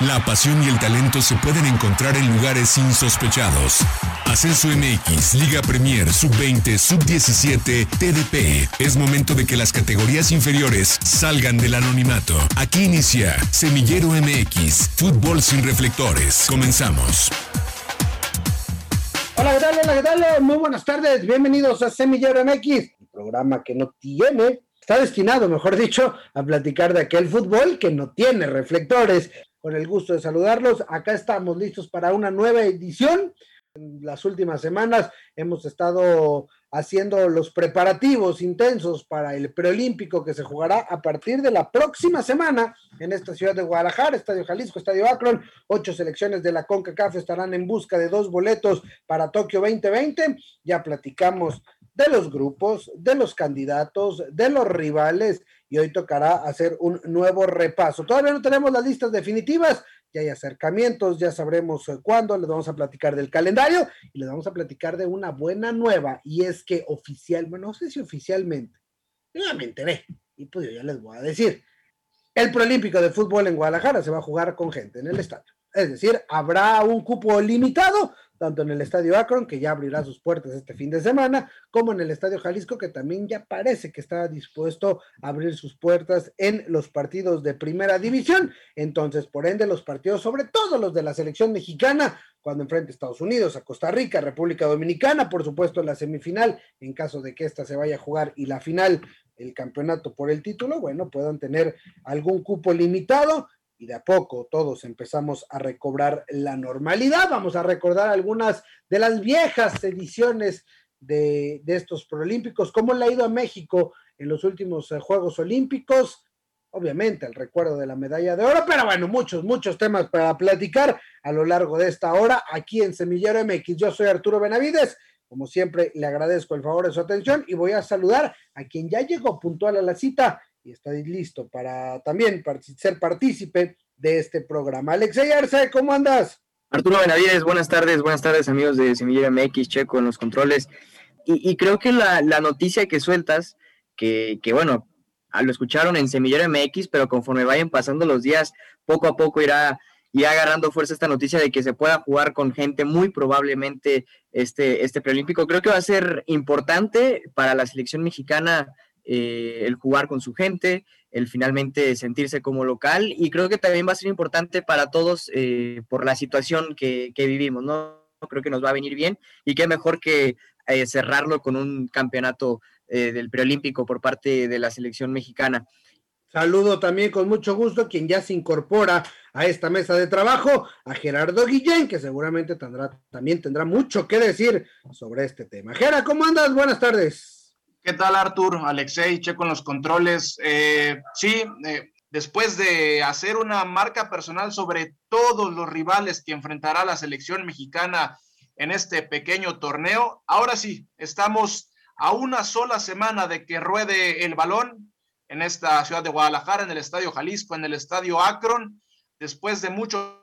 La pasión y el talento se pueden encontrar en lugares insospechados. Ascenso MX, Liga Premier, Sub-20, Sub-17, TDP. Es momento de que las categorías inferiores salgan del anonimato. Aquí inicia Semillero MX, Fútbol sin reflectores. Comenzamos. Hola, ¿qué tal? Hola, ¿qué tal? Muy buenas tardes. Bienvenidos a Semillero MX, el programa que no tiene, está destinado, mejor dicho, a platicar de aquel fútbol que no tiene reflectores con el gusto de saludarlos. Acá estamos listos para una nueva edición. Las últimas semanas hemos estado haciendo los preparativos intensos para el preolímpico que se jugará a partir de la próxima semana en esta ciudad de Guadalajara, Estadio Jalisco, Estadio Akron. Ocho selecciones de la CONCACAF estarán en busca de dos boletos para Tokio 2020. Ya platicamos de los grupos, de los candidatos, de los rivales y hoy tocará hacer un nuevo repaso. Todavía no tenemos las listas definitivas, ya hay acercamientos, ya sabremos eh, cuándo, les vamos a platicar del calendario y les vamos a platicar de una buena nueva y es que oficial, bueno, no sé si oficialmente, ya me enteré y pues yo ya les voy a decir, el Proolímpico de Fútbol en Guadalajara se va a jugar con gente en el estadio. Es decir, habrá un cupo limitado tanto en el Estadio Akron, que ya abrirá sus puertas este fin de semana, como en el Estadio Jalisco, que también ya parece que está dispuesto a abrir sus puertas en los partidos de primera división. Entonces, por ende, los partidos, sobre todo los de la selección mexicana, cuando enfrente a Estados Unidos, a Costa Rica, República Dominicana, por supuesto, la semifinal, en caso de que esta se vaya a jugar, y la final, el campeonato por el título, bueno, puedan tener algún cupo limitado y de a poco todos empezamos a recobrar la normalidad. Vamos a recordar algunas de las viejas ediciones de, estos Proolímpicos, cómo le ha ido a México en los últimos eh, Juegos Olímpicos. Obviamente el recuerdo de la medalla de oro, pero bueno, muchos, muchos temas para platicar a lo largo de esta hora aquí en Semillero MX. Yo soy Arturo Benavides. Como siempre, le agradezco el favor de su atención y voy a saludar a quien ya llegó puntual a la cita y está listo para también ser partícipe de este programa. Alexey Arce, ¿cómo andas? Arturo Benavides, buenas tardes, buenas tardes amigos de Semillero MX, Checo en los controles. Y, creo que la, noticia que sueltas, que, que bueno, lo escucharon en Semillero MX, pero conforme vayan pasando los días, poco a poco irá, irá agarrando fuerza esta noticia de que se pueda jugar con gente muy probablemente este, este preolímpico. Creo que va a ser importante para la selección mexicana eh, el jugar con su gente, el finalmente sentirse como local y creo que también va a ser importante para todos eh, por la situación que, vivimos, ¿no? Creo que nos va a venir bien y qué mejor que eh, cerrarlo con un campeonato del preolímpico por parte de la selección mexicana. Saludo también con mucho gusto quien ya se incorpora a esta mesa de trabajo, a Gerardo Guillén, que seguramente tendrá, también tendrá mucho que decir sobre este tema. Gera, ¿cómo andas? Buenas tardes. ¿Qué tal, Artur? Alexei, checo en los controles. Eh, sí, eh, después de hacer una marca personal sobre todos los rivales que enfrentará la selección mexicana en este pequeño torneo, ahora sí, estamos a una sola semana de que ruede el balón en esta ciudad de Guadalajara, en el Estadio Jalisco, en el Estadio Akron. Después de muchos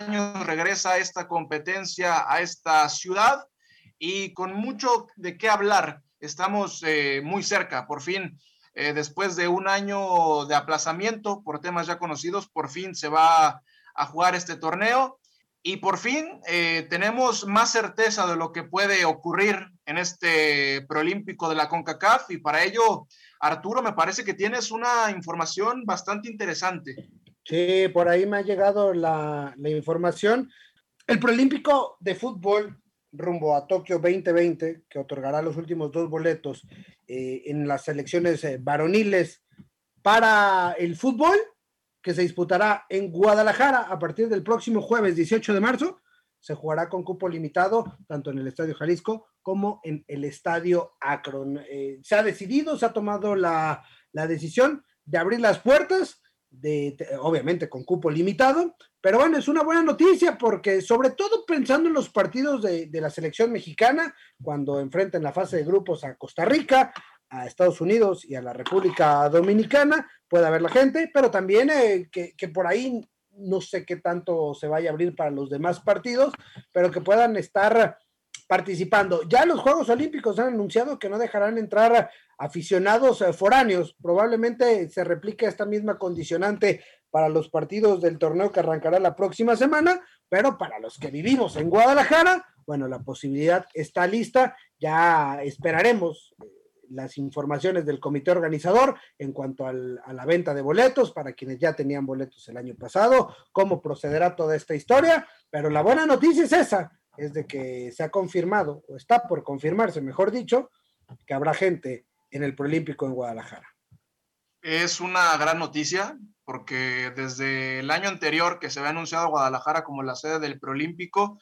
años regresa esta competencia a esta ciudad y con mucho de qué hablar estamos eh, muy cerca, por fin, eh, después de un año de aplazamiento por temas ya conocidos, por fin se va a jugar este torneo y por fin eh, tenemos más certeza de lo que puede ocurrir en este proolímpico de la CONCACAF y para ello, Arturo, me parece que tienes una información bastante interesante. Sí, por ahí me ha llegado la, la información. El proolímpico de fútbol rumbo a Tokio 2020, que otorgará los últimos dos boletos eh, en las selecciones eh, varoniles para el fútbol, que se disputará en Guadalajara a partir del próximo jueves 18 de marzo. Se jugará con cupo limitado, tanto en el Estadio Jalisco como en el Estadio Akron. Eh, se ha decidido, se ha tomado la, la decisión de abrir las puertas obviamente con cupo limitado, pero bueno, es una buena noticia porque sobre todo pensando en los partidos de, la selección mexicana, cuando enfrenten la fase de grupos a Costa Rica, a Estados Unidos y a la República Dominicana, puede haber la gente, pero también eh, que, que por ahí no sé qué tanto se vaya a abrir para los demás partidos, pero que puedan estar participando. Ya los Juegos Olímpicos han anunciado que no dejarán entrar aficionados eh, foráneos. Probablemente se replique esta misma condicionante para los partidos del torneo que arrancará la próxima semana, pero para los que vivimos en Guadalajara, bueno, la posibilidad está lista, ya esperaremos eh, las informaciones del comité organizador en cuanto a la venta de boletos para quienes ya tenían boletos el año pasado, cómo procederá toda esta historia, pero la buena noticia es esa, es de que se ha confirmado, o está por confirmarse, mejor dicho, que habrá gente en el Proolímpico en Guadalajara. Es una gran noticia porque desde el año anterior que se había anunciado Guadalajara como la sede del Proolímpico,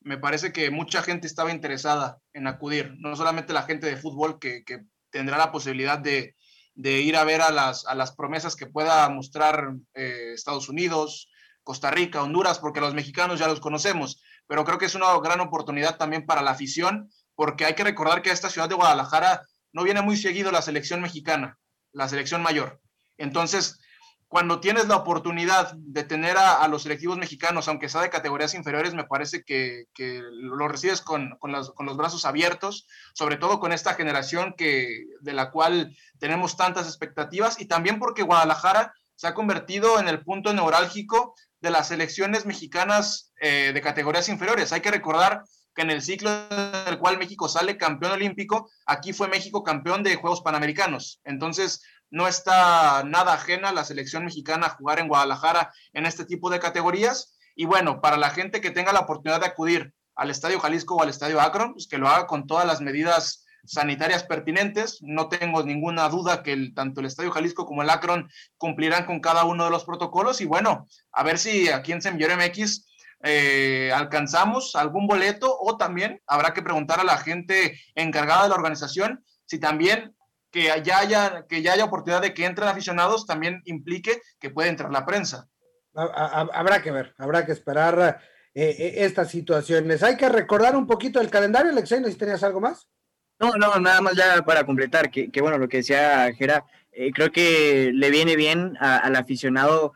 me parece que mucha gente estaba interesada en acudir, no solamente la gente de fútbol que, tendrá la posibilidad de, ir a ver a las, a las promesas que pueda mostrar eh, Estados Unidos, Costa Rica, Honduras, porque los mexicanos ya los conocemos, pero creo que es una gran oportunidad también para la afición, porque hay que recordar que a esta ciudad de Guadalajara no viene muy seguido la selección mexicana, la selección mayor. Entonces, cuando tienes la oportunidad de tener a, los selectivos mexicanos, aunque sea de categorías inferiores, me parece que, lo recibes con, los, brazos abiertos, sobre todo con esta generación que, de la cual tenemos tantas expectativas y también porque Guadalajara se ha convertido en el punto neurálgico de las selecciones mexicanas eh, de categorías inferiores. Hay que recordar que en el ciclo en el cual México sale campeón olímpico, aquí fue México campeón de Juegos Panamericanos. Entonces, no está nada ajena la selección mexicana a jugar en Guadalajara en este tipo de categorías. Y bueno, para la gente que tenga la oportunidad de acudir al Estadio Jalisco o al Estadio Akron, pues que lo haga con todas las medidas sanitarias pertinentes. No tengo ninguna duda que tanto el Estadio Jalisco como el Akron cumplirán con cada uno de los protocolos. Y bueno, a ver si aquí en Semillero MX eh, alcanzamos algún boleto o también habrá que preguntar a la gente encargada de la organización si también que ya haya, que ya haya oportunidad de que entren aficionados también implique que puede entrar la prensa. Habrá que ver, habrá que esperar eh, eh, estas situaciones. Hay que recordar un poquito el calendario, Alexei, ¿no si tenías algo más? No, no, nada más ya para completar, que, bueno, lo que decía Gera, eh, creo que le viene bien al aficionado,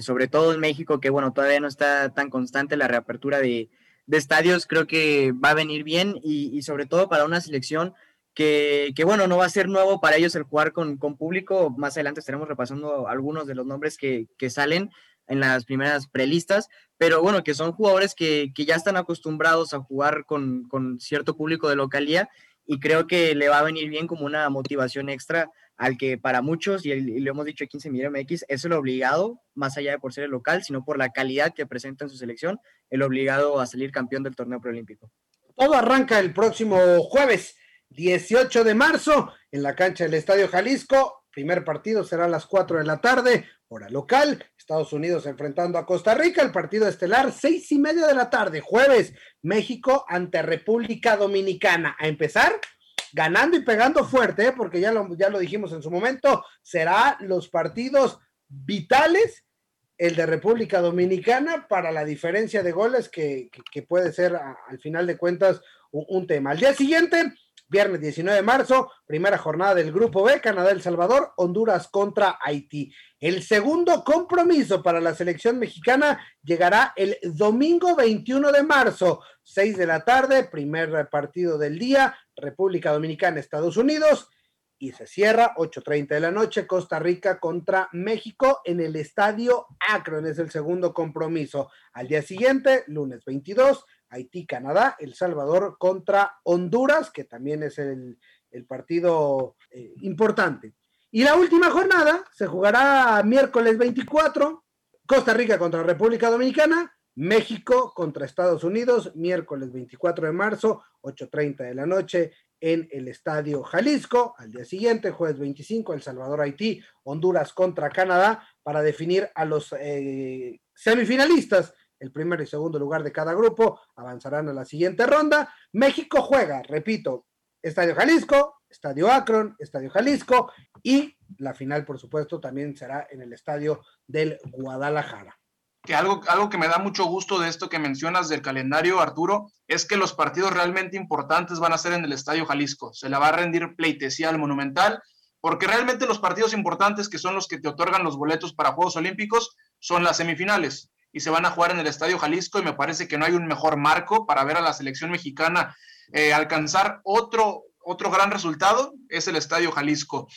sobre todo en México, que bueno, todavía no está tan constante la reapertura de, estadios, creo que va a venir bien y, y sobre todo para una selección que, bueno, no va a ser nuevo para ellos el jugar con, público. Más adelante estaremos repasando algunos de los nombres que, salen en las primeras prelistas, pero bueno, que son jugadores que, ya están acostumbrados a jugar con, cierto público de localía y creo que le va a venir bien como una motivación extra al que para muchos, y, lo hemos dicho aquí en Semillero MX, es el obligado, más allá de por ser el local, sino por la calidad que presenta en su selección, el obligado a salir campeón del torneo preolímpico. Todo arranca el próximo jueves 18 de marzo en la cancha del Estadio Jalisco. Primer partido será a las 4 de la tarde, hora local. Estados Unidos enfrentando a Costa Rica. El partido estelar, seis y media de la tarde, jueves. México ante República Dominicana. A empezar ganando y pegando fuerte, ¿eh? porque ya lo, ya lo dijimos en su momento, será los partidos vitales el de República Dominicana para la diferencia de goles que, puede ser al final de cuentas un, tema. Al día siguiente, Viernes 19 de marzo, primera jornada del Grupo B, Canadá, El Salvador, Honduras contra Haití. El segundo compromiso para la selección mexicana llegará el domingo 21 de marzo, 6 de la tarde, primer partido del día, República Dominicana, Estados Unidos. Y se cierra 8.30 de la noche, Costa Rica contra México en el estadio Akron. Es el segundo compromiso. Al día siguiente, lunes 22, Haití, Canadá, El Salvador contra Honduras, que también es el, partido eh, importante. Y la última jornada se jugará miércoles 24, Costa Rica contra República Dominicana, México contra Estados Unidos, miércoles 24 de marzo, 8.30 de la noche en el Estadio Jalisco. Al día siguiente, jueves 25, El Salvador, Haití, Honduras contra Canadá, para definir a los eh, semifinalistas el primer y segundo lugar de cada grupo avanzarán a la siguiente ronda. México juega, repito, Estadio Jalisco, Estadio Akron, Estadio Jalisco y la final, por supuesto, también será en el Estadio del Guadalajara. Que algo, algo que me da mucho gusto de esto que mencionas del calendario, Arturo, es que los partidos realmente importantes van a ser en el Estadio Jalisco. Se le va a rendir pleitesía al Monumental, porque realmente los partidos importantes, que son los que te otorgan los boletos para Juegos Olímpicos, son las semifinales y se van a jugar en el Estadio Jalisco y me parece que no hay un mejor marco para ver a la selección mexicana eh, alcanzar otro, otro gran resultado, es el Estadio Jalisco.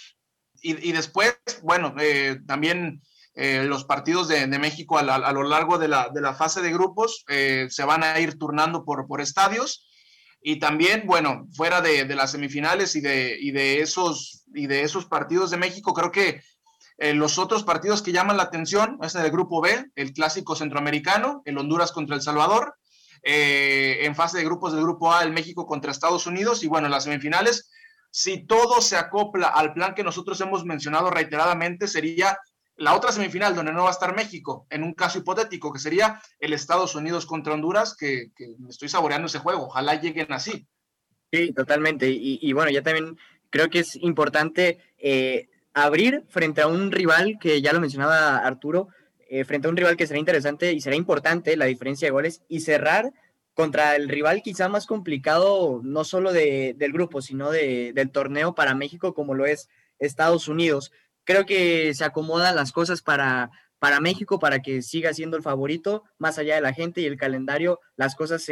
Y, después, bueno, eh, también eh, los partidos de, México a, lo largo de la, de la, fase de grupos se van a ir turnando por, por estadios. Y también, bueno, fuera de, de las semifinales y de, y, de esos, y de esos partidos de México, creo que eh, los otros partidos que llaman la atención es el grupo B, el clásico centroamericano, el Honduras contra El Salvador, en fase de grupos del grupo A, el México contra Estados Unidos, y bueno, las semifinales, si todo se acopla al plan que nosotros hemos mencionado reiteradamente, sería la otra semifinal donde no va a estar México, en un caso hipotético, que sería el Estados Unidos contra Honduras, que, me estoy saboreando ese juego. Ojalá lleguen así. Sí, totalmente. Y, bueno, ya también creo que es importante eh, abrir frente a un rival que ya lo mencionaba Arturo, eh, frente a un rival que será interesante y será importante la diferencia de goles y cerrar contra el rival quizá más complicado, no solo del grupo, sino del torneo para México, como lo es Estados Unidos. Creo que se acomodan las cosas para, para México, para que siga siendo el favorito, más allá de la gente y el calendario, las cosas,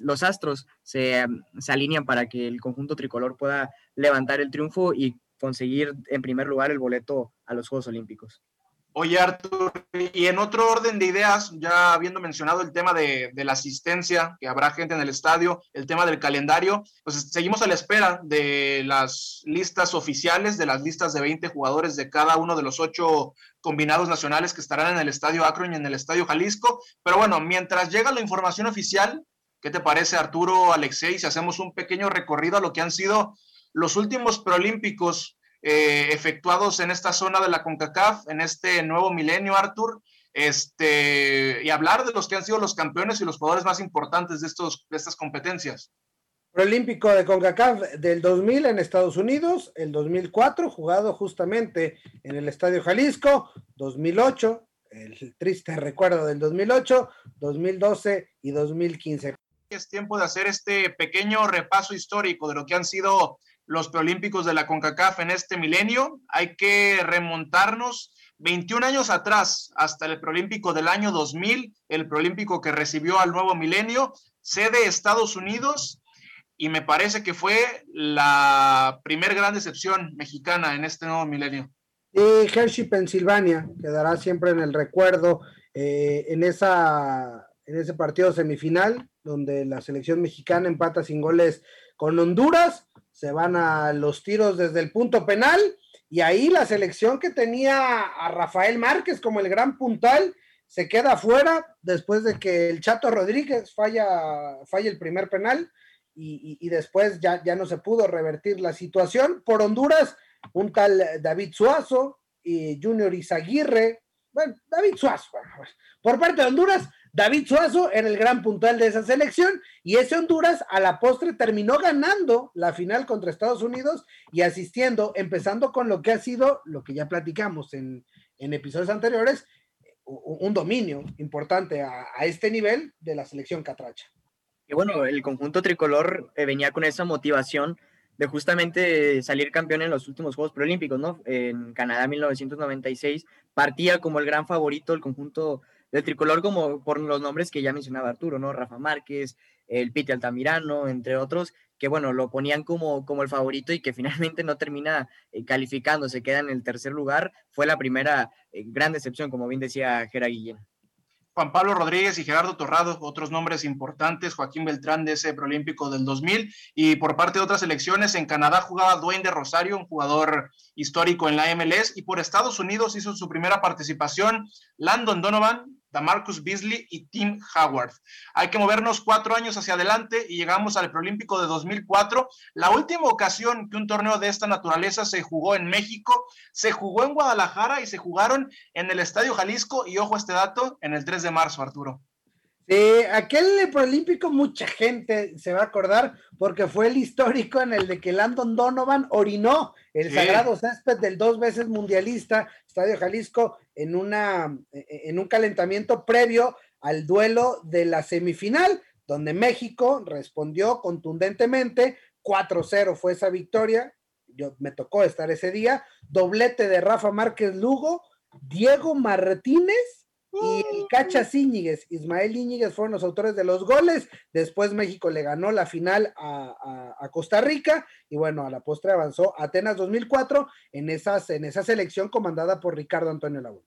los astros se, se alinean para que el conjunto tricolor pueda levantar el triunfo y conseguir en primer lugar el boleto a los Juegos Olímpicos. Oye, Artur, y en otro orden de ideas, ya habiendo mencionado el tema de, la asistencia, que habrá gente en el estadio, el tema del calendario, pues seguimos a la espera de las listas oficiales, de las listas de 20 jugadores de cada uno de los ocho combinados nacionales que estarán en el estadio Akron y en el estadio Jalisco. Pero bueno, mientras llega la información oficial, ¿qué te parece, Arturo, Alexei, si hacemos un pequeño recorrido a lo que han sido los últimos preolímpicos eh, efectuados en esta zona de la CONCACAF, en este nuevo milenio, Arthur, este, y hablar de los que han sido los campeones y los jugadores más importantes de, estos, de estas competencias. Olímpico de CONCACAF del 2000 en Estados Unidos, el 2004 jugado justamente en el Estadio Jalisco, 2008, el triste recuerdo del 2008, 2012 y 2015. Es tiempo de hacer este pequeño repaso histórico de lo que han sido los preolímpicos de la CONCACAF en este milenio. Hay que remontarnos 21 años atrás, hasta el preolímpico del año 2000, el preolímpico que recibió al nuevo milenio, sede Estados Unidos, y me parece que fue la primer gran decepción mexicana en este nuevo milenio. Y Hershey, Pensilvania, quedará siempre en el recuerdo eh, en, esa, en ese partido semifinal, donde la selección mexicana empata sin goles con Honduras se van a los tiros desde el punto penal y ahí la selección que tenía a Rafael Márquez como el gran puntal se queda fuera después de que el Chato Rodríguez falla, falla el primer penal y, después ya, ya no se pudo revertir la situación. Por Honduras, un tal David Suazo y Junior Izaguirre, bueno, David Suazo, por parte de Honduras, David Suazo era el gran puntual de esa selección y ese Honduras a la postre terminó ganando la final contra Estados Unidos y asistiendo, empezando con lo que ha sido, lo que ya platicamos en, episodios anteriores, un dominio importante a, este nivel de la selección catracha. Y bueno, el conjunto tricolor eh, venía con esa motivación de justamente salir campeón en los últimos Juegos Preolímpicos, ¿no? En Canadá 1996 partía como el gran favorito el conjunto del tricolor como por los nombres que ya mencionaba Arturo, ¿no? Rafa Márquez, el Piti Altamirano, entre otros, que bueno, lo ponían como, como el favorito y que finalmente no termina eh, calificando, se queda en el tercer lugar, fue la primera eh, gran decepción, como bien decía Gera Guillén. Juan Pablo Rodríguez y Gerardo Torrado, otros nombres importantes, Joaquín Beltrán de ese preolímpico del 2000, y por parte de otras selecciones, en Canadá jugaba Dwayne de Rosario, un jugador histórico en la MLS, y por Estados Unidos hizo su primera participación Landon Donovan, Marcus Beasley y Tim Howard. Hay que movernos cuatro años hacia adelante y llegamos al preolímpico de 2004. La última ocasión que un torneo de esta naturaleza se jugó en México, se jugó en Guadalajara y se jugaron en el Estadio Jalisco y ojo a este dato, en el 3 de marzo, Arturo. Sí, aquel preolímpico mucha gente se va a acordar porque fue el histórico en el de que Landon Donovan orinó el sagrado césped del dos veces mundialista Estadio Jalisco en, una, en un calentamiento previo al duelo de la semifinal, donde México respondió contundentemente, 4-0 fue esa victoria, yo me tocó estar ese día, doblete de Rafa Márquez Lugo, Diego Martínez y el Cacha Íñiguez, Ismael Íñiguez fueron los autores de los goles. Después México le ganó la final a, Costa Rica y bueno, a la postre avanzó Atenas 2004 en, esas, en esa selección comandada por Ricardo Antonio Laguna.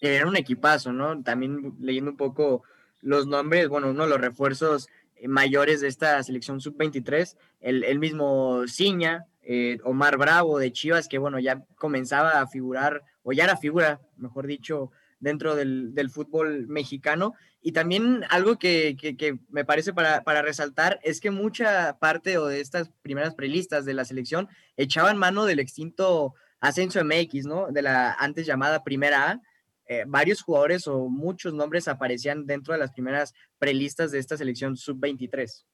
Era un equipazo, ¿no? También leyendo un poco los nombres, bueno, uno de los refuerzos eh, mayores de esta selección sub-23, el, el, mismo Ciña, eh, Omar Bravo de Chivas, que bueno, ya comenzaba a figurar, o ya era figura, mejor dicho, dentro del, del fútbol mexicano. Y también algo que, que, me parece para, para, resaltar es que mucha parte o de estas primeras prelistas de la selección echaban mano del extinto Ascenso MX, ¿no? De la antes llamada Primera A. Eh, varios jugadores o muchos nombres aparecían dentro de las primeras prelistas de esta selección sub-23.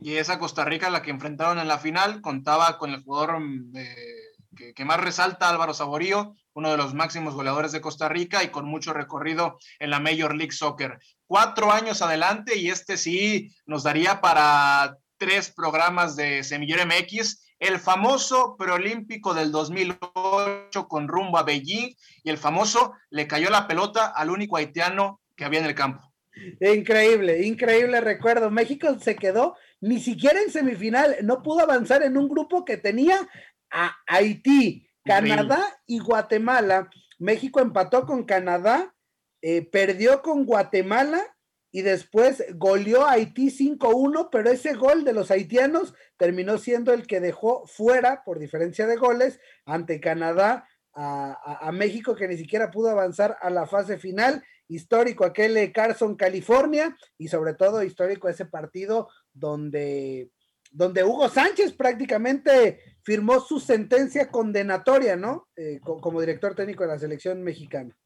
Y esa Costa Rica, la que enfrentaron en la final, contaba con el jugador eh, que, más resalta, Álvaro Saborío, uno de los máximos goleadores de Costa Rica y con mucho recorrido en la Major League Soccer. Cuatro años adelante y este sí nos daría para tres programas de Semillero MX el famoso preolímpico del 2008 con rumbo a Beijing y el famoso le cayó la pelota al único haitiano que había en el campo. Increíble, increíble recuerdo. México se quedó ni siquiera en semifinal, no pudo avanzar en un grupo que tenía a Haití, Canadá y Guatemala. México empató con Canadá, eh, perdió con Guatemala y después goleó a Haití 5-1, pero ese gol de los haitianos terminó siendo el que dejó fuera, por diferencia de goles, ante Canadá a, a, a México, que ni siquiera pudo avanzar a la fase final. Histórico aquel Carson, California, y sobre todo histórico ese partido donde, donde Hugo Sánchez prácticamente firmó su sentencia condenatoria, ¿no? Eh, como director técnico de la selección mexicana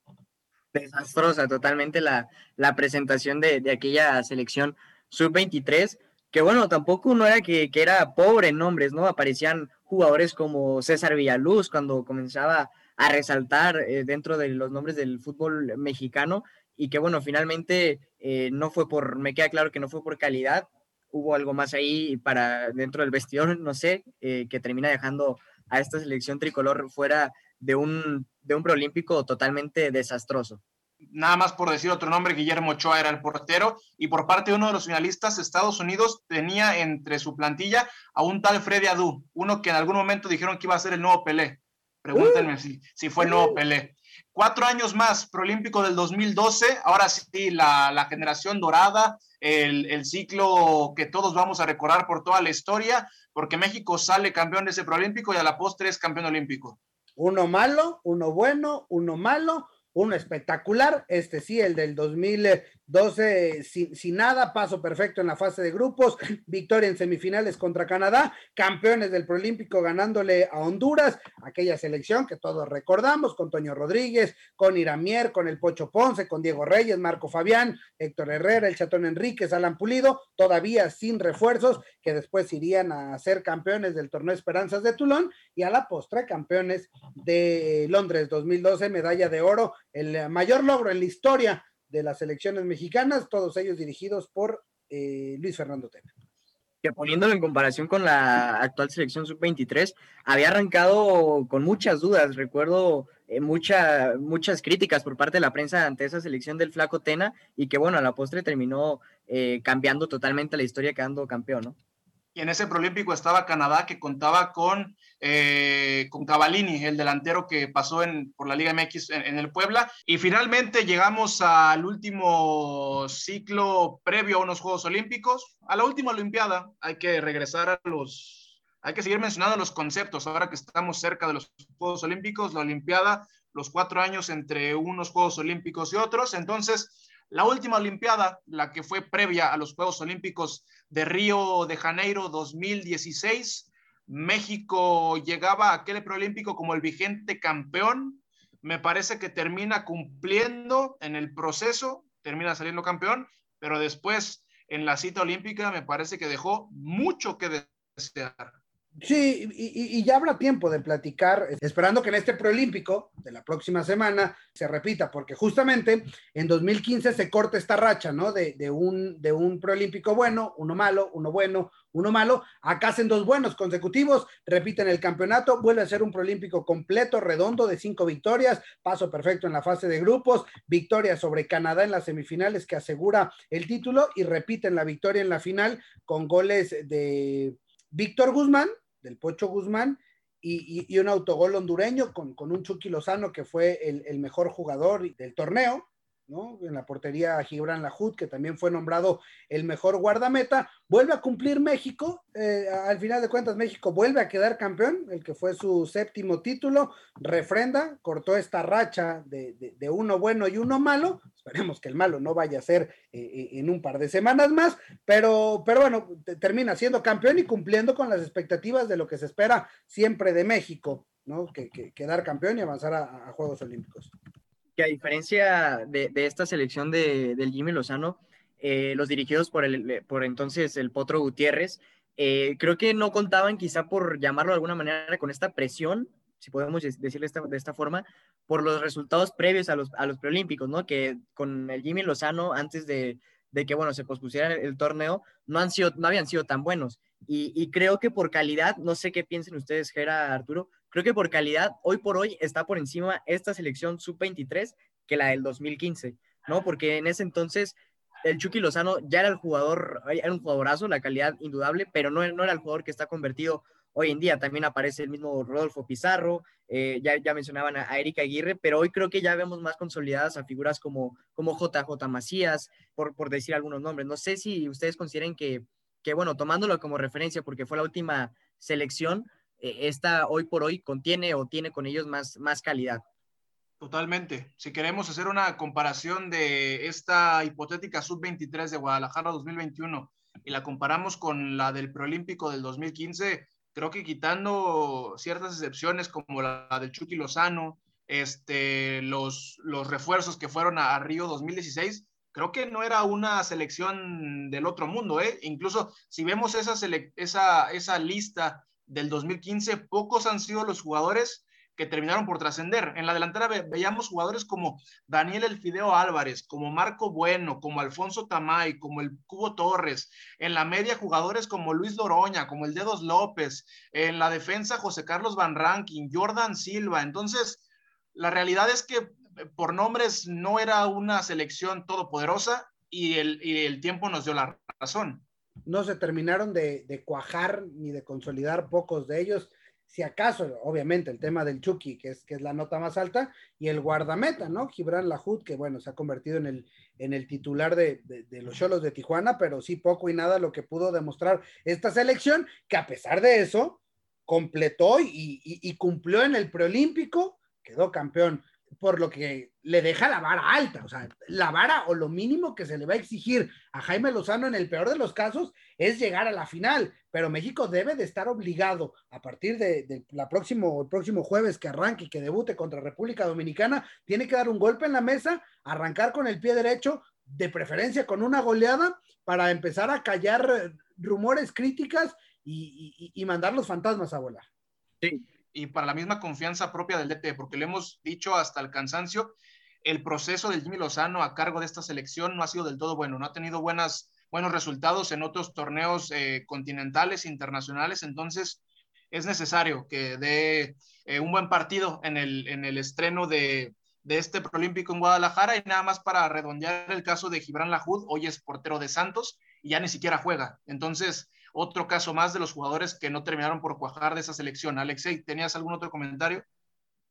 desastrosa totalmente la, la presentación de, de, aquella selección sub-23, que bueno, tampoco no era que, que, era pobre en nombres, ¿no? Aparecían jugadores como César Villaluz cuando comenzaba a resaltar eh, dentro de los nombres del fútbol mexicano y que bueno, finalmente eh, no fue por, me queda claro que no fue por calidad, hubo algo más ahí para dentro del vestidor, no sé, eh, que termina dejando a esta selección tricolor fuera de un, de un preolímpico totalmente desastroso. Nada más por decir otro nombre, Guillermo Ochoa era el portero y por parte de uno de los finalistas, Estados Unidos tenía entre su plantilla a un tal Freddy Adu, uno que en algún momento dijeron que iba a ser el nuevo Pelé. Pregúntenme uh, si, si fue el nuevo uh. Pelé. Cuatro años más, Proolímpico del 2012, ahora sí, la, la generación dorada, el, el, ciclo que todos vamos a recordar por toda la historia, porque México sale campeón de ese Proolímpico y a la postre es campeón olímpico. Uno malo, uno bueno, uno malo, uno espectacular, este sí, el del 2012, sin, sin, nada, paso perfecto en la fase de grupos, victoria en semifinales contra Canadá, campeones del Proolímpico ganándole a Honduras, aquella selección que todos recordamos, con Toño Rodríguez, con Iramier, con el Pocho Ponce, con Diego Reyes, Marco Fabián, Héctor Herrera, el Chatón Enríquez, Alan Pulido, todavía sin refuerzos, que después irían a ser campeones del torneo Esperanzas de Tulón y a la postre campeones de Londres 2012, medalla de oro el mayor logro en la historia de las selecciones mexicanas, todos ellos dirigidos por eh, Luis Fernando Tena. Que poniéndolo en comparación con la actual selección sub-23, había arrancado con muchas dudas. Recuerdo eh, mucha, muchas críticas por parte de la prensa ante esa selección del Flaco Tena y que, bueno, a la postre terminó eh, cambiando totalmente la historia, quedando campeón, ¿no? Y en ese Prolímpico estaba Canadá que contaba con, eh, con Cavallini, el delantero que pasó en, por la Liga MX en, en, el Puebla. Y finalmente llegamos al último ciclo previo a unos Juegos Olímpicos, a la última Olimpiada. Hay que regresar a los, hay que seguir mencionando los conceptos ahora que estamos cerca de los Juegos Olímpicos, la Olimpiada, los cuatro años entre unos Juegos Olímpicos y otros. Entonces, la última Olimpiada, la que fue previa a los Juegos Olímpicos de Río de Janeiro 2016, México llegaba a aquel preolímpico como el vigente campeón. Me parece que termina cumpliendo en el proceso, termina saliendo campeón, pero después en la cita olímpica me parece que dejó mucho que desear. Sí, y, ya habrá tiempo de platicar, esperando que en este preolímpico de la próxima semana se repita, porque justamente en 2015 se corta esta racha, ¿no? De, de, un, de un preolímpico bueno, uno malo, uno bueno, uno malo. Acá hacen dos buenos consecutivos, repiten el campeonato, vuelve a ser un preolímpico completo, redondo, de cinco victorias, paso perfecto en la fase de grupos, victoria sobre Canadá en las semifinales que asegura el título y repiten la victoria en la final con goles de Víctor Guzmán, del Pocho Guzmán, y, un autogol hondureño con, un Chucky Lozano que fue el, mejor jugador del torneo. En la portería Gibran Lajud, que también fue nombrado el mejor guardameta, vuelve a cumplir México, eh, al final de cuentas México vuelve a quedar campeón, el que fue su séptimo título, refrenda, cortó esta racha de, uno bueno y uno malo, esperemos que el malo no vaya a ser eh, eh, en un par de semanas más, pero, pero bueno, termina siendo campeón y cumpliendo con las expectativas de lo que se espera siempre de México, ¿no? Que, quedar campeón y avanzar a Juegos Olímpicos a diferencia de, esta selección de, del Jimmy Lozano, eh, los dirigidos por, el, por entonces el Potro Gutiérrez, eh, creo que no contaban quizá por llamarlo de alguna manera con esta presión, si podemos decirle de esta forma, por los resultados previos a los, a los preolímpicos, ¿no? Que con el Jimmy Lozano, antes de, de que, bueno, se pospusiera el, torneo, no, han sido, no habían sido tan buenos. Y, y, creo que por calidad, no sé qué piensen ustedes, Gera, Arturo, creo que por calidad, hoy por hoy está por encima esta selección sub-23 que la del 2015, ¿no? Porque en ese entonces el Chucky Lozano ya era el jugador, era un jugadorazo, la calidad indudable, pero no, no era el jugador que está convertido hoy en día. También aparece el mismo Rodolfo Pizarro, eh, ya, ya mencionaban a, Erika Aguirre, pero hoy creo que ya vemos más consolidadas a figuras como, como JJ Macías, por, por decir algunos nombres. No sé si ustedes consideren que, que, bueno, tomándolo como referencia, porque fue la última selección, esta hoy por hoy contiene o tiene con ellos más, más calidad. Totalmente. Si queremos hacer una comparación de esta hipotética sub-23 de Guadalajara 2021 y la comparamos con la del preolímpico del 2015, creo que quitando ciertas excepciones como la del Chucky Lozano, este, los, los refuerzos que fueron a, Río 2016, creo que no era una selección del otro mundo. ¿eh? Incluso si vemos esa, esa, esa lista del 2015, pocos han sido los jugadores que terminaron por trascender. En la delantera veíamos jugadores como Daniel Elfideo Álvarez, como Marco Bueno, como Alfonso Tamay, como el Cubo Torres. En la media jugadores como Luis Loroña, como el Dedos López. En la defensa José Carlos Van Rankin, Jordan Silva. Entonces, la realidad es que eh, por nombres no era una selección todopoderosa y el, y el tiempo nos dio la razón no se terminaron de, cuajar ni de consolidar pocos de ellos. Si acaso, obviamente, el tema del Chucky, que es, que es la nota más alta, y el guardameta, ¿no? Gibran Lahud, que bueno, se ha convertido en el, en el titular de, los Cholos de Tijuana, pero sí poco y nada lo que pudo demostrar esta selección, que a pesar de eso, completó y, y cumplió en el preolímpico, quedó campeón por lo que le deja la vara alta, o sea, la vara o lo mínimo que se le va a exigir a Jaime Lozano en el peor de los casos es llegar a la final, pero México debe de estar obligado a partir de, la próximo, el próximo jueves que arranque y que debute contra República Dominicana, tiene que dar un golpe en la mesa, arrancar con el pie derecho, de preferencia con una goleada, para empezar a callar rumores, críticas y, mandar los fantasmas a volar. Sí, y para la misma confianza propia del DT, porque le hemos dicho hasta el cansancio, el proceso del Jimmy Lozano a cargo de esta selección no ha sido del todo bueno, no ha tenido buenas, buenos resultados en otros torneos eh, continentales, internacionales, entonces es necesario que dé eh, un buen partido en el, en el estreno de, de este Prolímpico en Guadalajara y nada más para redondear el caso de Gibran Lajud, hoy es portero de Santos y ya ni siquiera juega, entonces otro caso más de los jugadores que no terminaron por cuajar de esa selección. Alexei, ¿tenías algún otro comentario?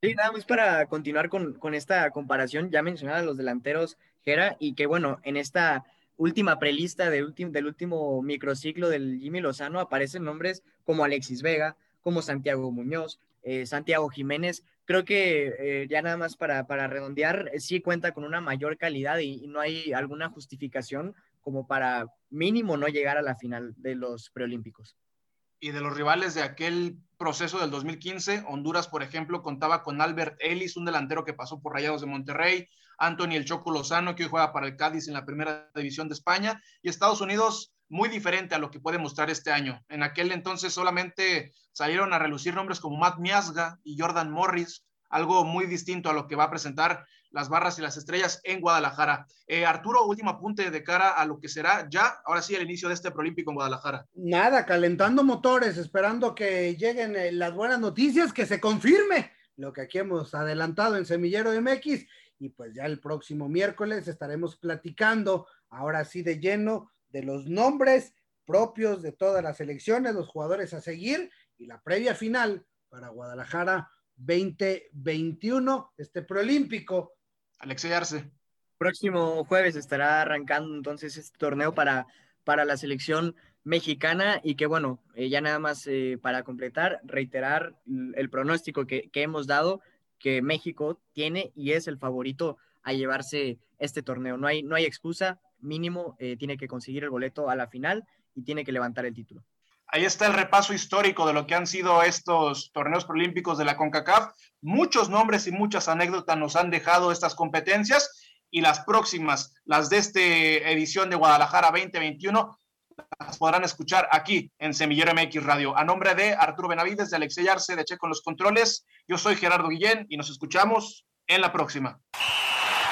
Sí, nada más para continuar con, esta comparación, ya mencionaba los delanteros, Gera, y que bueno, en esta última prelista del, del último microciclo del Jimmy Lozano aparecen nombres como Alexis Vega, como Santiago Muñoz, eh, Santiago Jiménez. Creo que eh, ya nada más para, para redondear, sí cuenta con una mayor calidad y no hay alguna justificación como para mínimo no llegar a la final de los preolímpicos. Y de los rivales de aquel proceso del 2015, Honduras, por ejemplo, contaba con Albert Ellis, un delantero que pasó por Rayados de Monterrey, Anthony El Choco Lozano, que hoy juega para el Cádiz en la primera división de España, y Estados Unidos muy diferente a lo que puede mostrar este año. En aquel entonces solamente salieron a relucir nombres como Matt Miasga y Jordan Morris, algo muy distinto a lo que va a presentar las barras y las estrellas en Guadalajara. Eh, Arturo, último apunte de cara a lo que será ya, ahora sí, el inicio de este Prolímpico en Guadalajara. Nada, calentando motores, esperando que lleguen eh, las buenas noticias, que se confirme lo que aquí hemos adelantado en Semillero MX y pues ya el próximo miércoles estaremos platicando, ahora sí de lleno, de los nombres propios de todas las elecciones, los jugadores a seguir y la previa final para Guadalajara 2021, este proolímpico. Alexei Arce. Próximo jueves estará arrancando entonces este torneo para, para la selección mexicana y que bueno, eh, ya nada más eh, para completar, reiterar el pronóstico que, que, hemos dado, que México tiene y es el favorito a llevarse este torneo. No hay, no hay excusa, mínimo eh, tiene que conseguir el boleto a la final y tiene que levantar el título. Ahí está el repaso histórico de lo que han sido estos torneos prolímpicos de la CONCACAF. Muchos nombres y muchas anécdotas nos han dejado estas competencias y las próximas, las de esta edición de Guadalajara 2021, las podrán escuchar aquí en Semillero MX Radio. A nombre de Arturo Benavides, de Alexey Arce, de Che con los controles, yo soy Gerardo Guillén y nos escuchamos en la próxima.